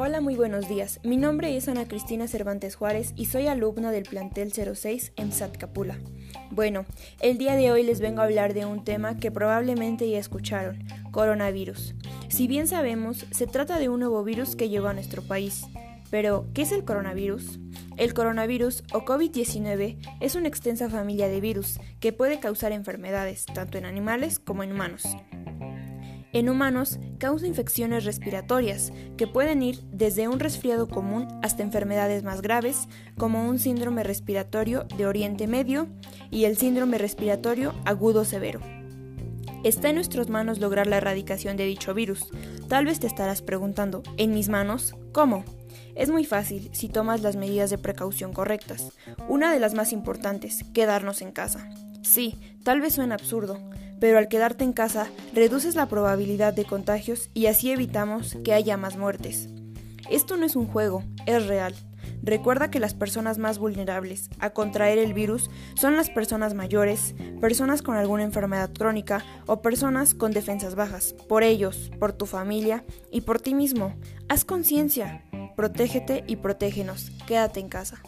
Hola, muy buenos días. Mi nombre es Ana Cristina Cervantes Juárez y soy alumna del plantel 06 en Capula. Bueno, el día de hoy les vengo a hablar de un tema que probablemente ya escucharon, coronavirus. Si bien sabemos, se trata de un nuevo virus que llegó a nuestro país. Pero, ¿qué es el coronavirus? El coronavirus o COVID-19 es una extensa familia de virus que puede causar enfermedades tanto en animales como en humanos. En humanos causa infecciones respiratorias que pueden ir desde un resfriado común hasta enfermedades más graves como un síndrome respiratorio de Oriente Medio y el síndrome respiratorio agudo severo. Está en nuestras manos lograr la erradicación de dicho virus. Tal vez te estarás preguntando, ¿en mis manos? ¿Cómo? Es muy fácil si tomas las medidas de precaución correctas. Una de las más importantes, quedarnos en casa. Sí, tal vez suene absurdo, pero al quedarte en casa reduces la probabilidad de contagios y así evitamos que haya más muertes. Esto no es un juego, es real. Recuerda que las personas más vulnerables a contraer el virus son las personas mayores, personas con alguna enfermedad crónica o personas con defensas bajas. Por ellos, por tu familia y por ti mismo, haz conciencia, protégete y protégenos. Quédate en casa.